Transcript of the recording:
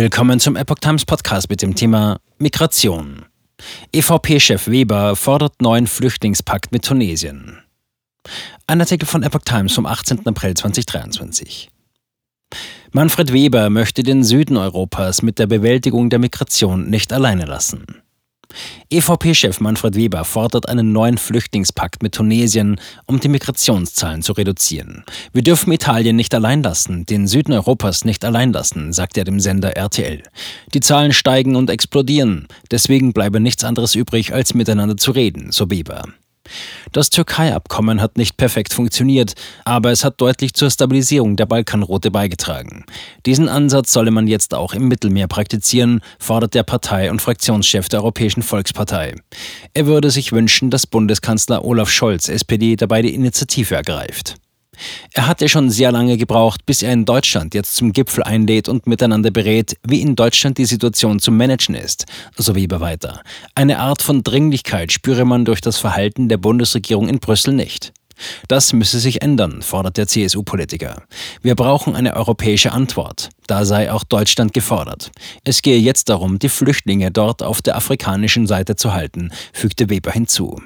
Willkommen zum Epoch Times Podcast mit dem Thema Migration. EVP-Chef Weber fordert neuen Flüchtlingspakt mit Tunesien. Ein Artikel von Epoch Times vom 18. April 2023. Manfred Weber möchte den Süden Europas mit der Bewältigung der Migration nicht alleine lassen. EVP-Chef Manfred Weber fordert einen neuen Flüchtlingspakt mit Tunesien, um die Migrationszahlen zu reduzieren. Wir dürfen Italien nicht allein lassen, den Süden Europas nicht allein lassen, sagt er dem Sender RTL. Die Zahlen steigen und explodieren, deswegen bleibe nichts anderes übrig, als miteinander zu reden, so Weber. Das Türkei-Abkommen hat nicht perfekt funktioniert, aber es hat deutlich zur Stabilisierung der Balkanroute beigetragen. Diesen Ansatz solle man jetzt auch im Mittelmeer praktizieren, fordert der Partei- und Fraktionschef der Europäischen Volkspartei. Er würde sich wünschen, dass Bundeskanzler Olaf Scholz, SPD, dabei die Initiative ergreift. Er hatte schon sehr lange gebraucht, bis er in Deutschland jetzt zum Gipfel einlädt und miteinander berät, wie in Deutschland die Situation zu managen ist, so Weber weiter. Eine Art von Dringlichkeit spüre man durch das Verhalten der Bundesregierung in Brüssel nicht. Das müsse sich ändern, fordert der CSU-Politiker. Wir brauchen eine europäische Antwort. Da sei auch Deutschland gefordert. Es gehe jetzt darum, die Flüchtlinge dort auf der afrikanischen Seite zu halten, fügte Weber hinzu.